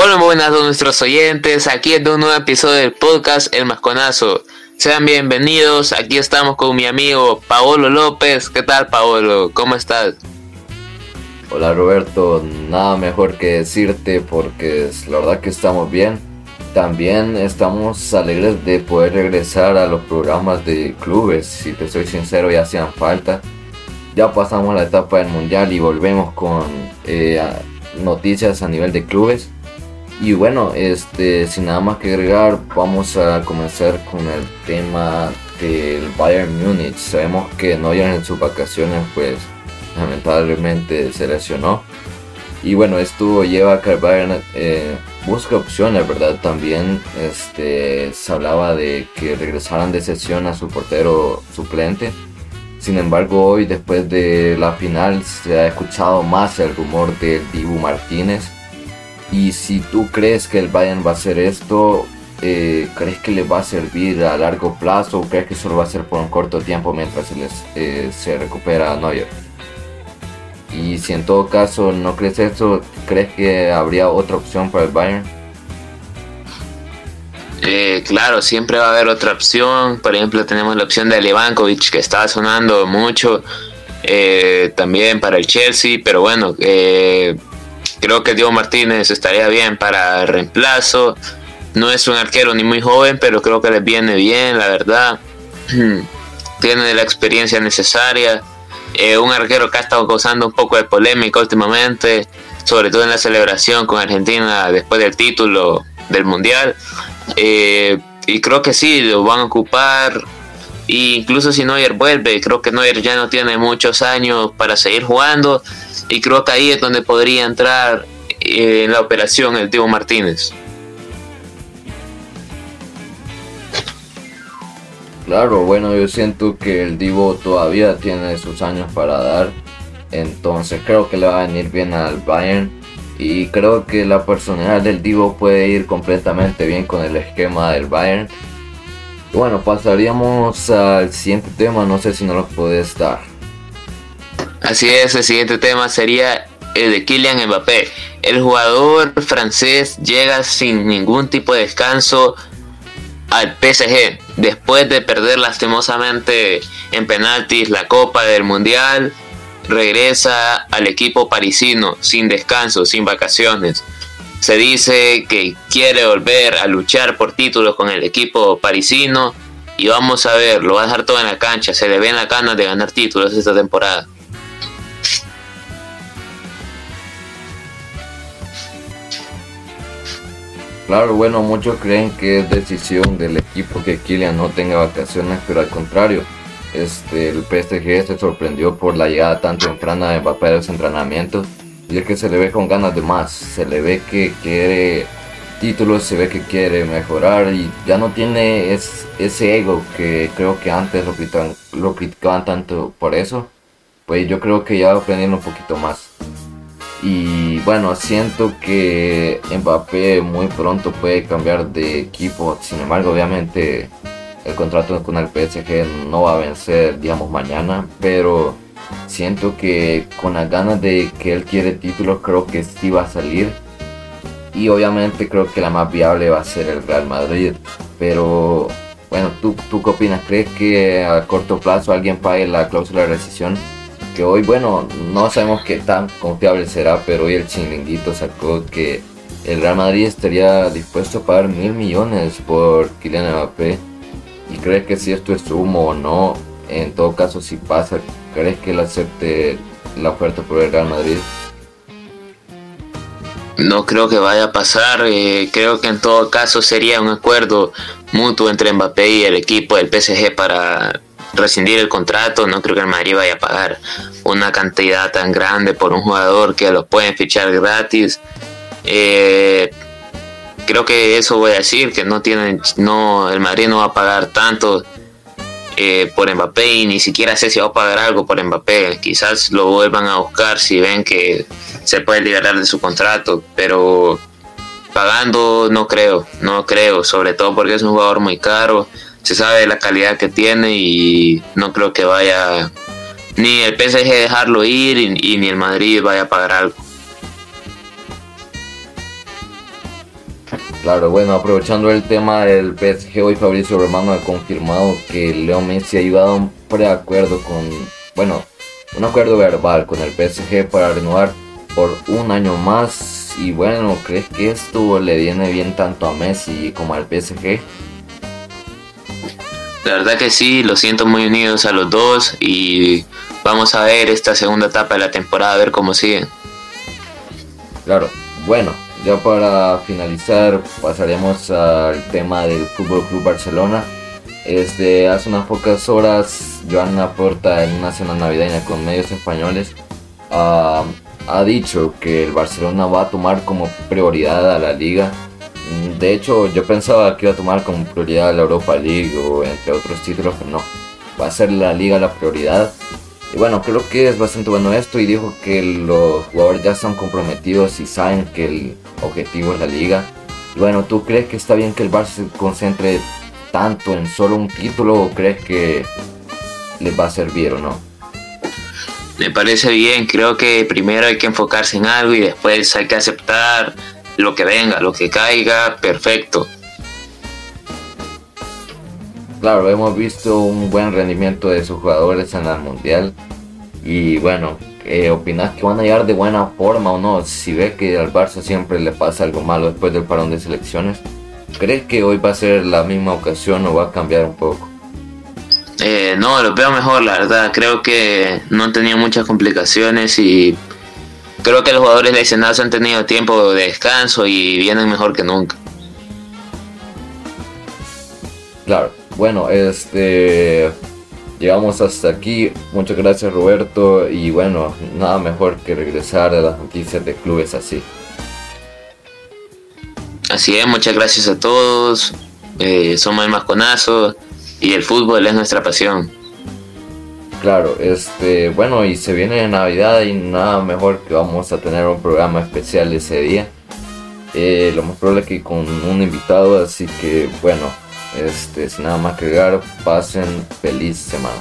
Hola, buenas a nuestros oyentes. Aquí en un nuevo episodio del podcast El Masconazo. Sean bienvenidos. Aquí estamos con mi amigo Paolo López. ¿Qué tal, Paolo? ¿Cómo estás? Hola, Roberto. Nada mejor que decirte porque la verdad que estamos bien. También estamos alegres de poder regresar a los programas de clubes. Si te soy sincero, ya hacían falta. Ya pasamos la etapa del mundial y volvemos con eh, noticias a nivel de clubes. Y bueno, este, sin nada más que agregar, vamos a comenzar con el tema del Bayern Múnich. Sabemos que Neuer en sus vacaciones, pues lamentablemente se lesionó. Y bueno, esto lleva a que el Bayern eh, busque opciones, ¿verdad? También este, se hablaba de que regresaran de sesión a su portero suplente. Sin embargo, hoy, después de la final, se ha escuchado más el rumor de Dibu Martínez y si tú crees que el Bayern va a hacer esto, eh, ¿crees que le va a servir a largo plazo o crees que solo va a ser por un corto tiempo mientras se, les, eh, se recupera Neuer? Y si en todo caso no crees eso, ¿crees que habría otra opción para el Bayern? Eh, claro, siempre va a haber otra opción. Por ejemplo, tenemos la opción de Levankovic que está sonando mucho. también para el Chelsea, pero bueno, Creo que Diego Martínez estaría bien para reemplazo. No es un arquero ni muy joven, pero creo que le viene bien, la verdad. Tiene la experiencia necesaria. Eh, un arquero que ha estado causando un poco de polémica últimamente, sobre todo en la celebración con Argentina después del título del Mundial. Eh, y creo que sí, lo van a ocupar. E incluso si Neuer vuelve, creo que Neuer ya no tiene muchos años para seguir jugando y creo que ahí es donde podría entrar eh, en la operación el Diego Martínez. Claro, bueno, yo siento que el Divo todavía tiene sus años para dar. Entonces creo que le va a venir bien al Bayern. Y creo que la personalidad del Divo puede ir completamente bien con el esquema del Bayern. Bueno, pasaríamos al siguiente tema. No sé si no lo puedes dar. Así es, el siguiente tema sería el de Kylian Mbappé. El jugador francés llega sin ningún tipo de descanso al PSG después de perder lastimosamente en penaltis la Copa del Mundial. Regresa al equipo parisino sin descanso, sin vacaciones. Se dice que quiere volver a luchar por títulos con el equipo parisino y vamos a ver, lo va a dejar todo en la cancha. Se le ven las ganas de ganar títulos esta temporada. Claro, bueno, muchos creen que es decisión del equipo que Kylian no tenga vacaciones, pero al contrario, este, el PSG se sorprendió por la llegada tan temprana de Mbappé a los entrenamientos y es que se le ve con ganas de más, se le ve que quiere títulos, se ve que quiere mejorar y ya no tiene ese ego que creo que antes lo criticaban, lo criticaban tanto por eso, pues yo creo que ya va aprendiendo un poquito más. Y bueno, siento que Mbappé muy pronto puede cambiar de equipo. Sin embargo, obviamente el contrato con el PSG no va a vencer, digamos, mañana. Pero siento que con las ganas de que él quiere títulos, creo que sí va a salir. Y obviamente creo que la más viable va a ser el Real Madrid. Pero bueno, ¿tú, tú qué opinas? ¿Crees que a corto plazo alguien pague la cláusula de rescisión? que hoy, bueno, no sabemos qué tan confiable será, pero hoy el chinguito sacó que el Real Madrid estaría dispuesto a pagar mil millones por Kylian Mbappé. ¿Y crees que si esto es humo o no? En todo caso, si pasa, ¿crees que él acepte la oferta por el Real Madrid? No creo que vaya a pasar. Eh, creo que en todo caso sería un acuerdo mutuo entre Mbappé y el equipo del PSG para rescindir el contrato, no creo que el Madrid vaya a pagar una cantidad tan grande por un jugador que lo pueden fichar gratis. Eh, creo que eso voy a decir, que no tienen, no, el Madrid no va a pagar tanto eh, por Mbappé y ni siquiera sé si va a pagar algo por Mbappé. Quizás lo vuelvan a buscar si ven que se puede liberar de su contrato, pero pagando no creo, no creo, sobre todo porque es un jugador muy caro se sabe la calidad que tiene y no creo que vaya ni el PSG dejarlo ir y, ni el Madrid vaya a pagar algo. Claro, bueno, aprovechando el tema del PSG, hoy Fabricio Romano ha confirmado que Leo Messi ha llegado a un preacuerdo con, bueno, un acuerdo verbal con el PSG para renovar por un año más. Y bueno, ¿crees que esto le viene bien tanto a Messi como al PSG? La verdad que sí, lo siento muy unidos a los dos y vamos a ver esta segunda etapa de la temporada, a ver cómo siguen. Claro, bueno, ya para finalizar pasaremos al tema del Fútbol Club Barcelona. Este, hace unas pocas horas, Joan Porta en una cena navideña con medios españoles ha dicho que el Barcelona va a tomar como prioridad a la liga de hecho, yo pensaba que iba a tomar como prioridad la Europa League o entre otros títulos, pero no. Va a ser la liga la prioridad. Y bueno, creo que es bastante bueno esto y dijo que los jugadores ya están comprometidos y saben que el objetivo es la liga. Y bueno, ¿tú crees que está bien que el Barça se concentre tanto en solo un título o crees que les va a servir o no? Me parece bien, creo que primero hay que enfocarse en algo y después hay que aceptar lo que venga, lo que caiga, perfecto. Claro, hemos visto un buen rendimiento de sus jugadores en el Mundial. Y bueno, ¿qué ¿opinas que van a llegar de buena forma o no? Si ves que al Barça siempre le pasa algo malo después del parón de selecciones, ¿crees que hoy va a ser la misma ocasión o va a cambiar un poco? Eh, no, lo veo mejor, la verdad. Creo que no han tenido muchas complicaciones y creo que los jugadores lesionados han tenido tiempo de descanso y vienen mejor que nunca. Claro, bueno, este llegamos hasta aquí. Muchas gracias Roberto y bueno, nada mejor que regresar a las noticias de clubes así. Así es, muchas gracias a todos. Eh, somos el Masconazo y el fútbol es nuestra pasión. Claro, este, bueno, y se viene Navidad y nada mejor que vamos a tener un programa especial ese día. Eh, lo más probable es que con un invitado, así que bueno, este, sin nada más que agregar, pasen feliz semana.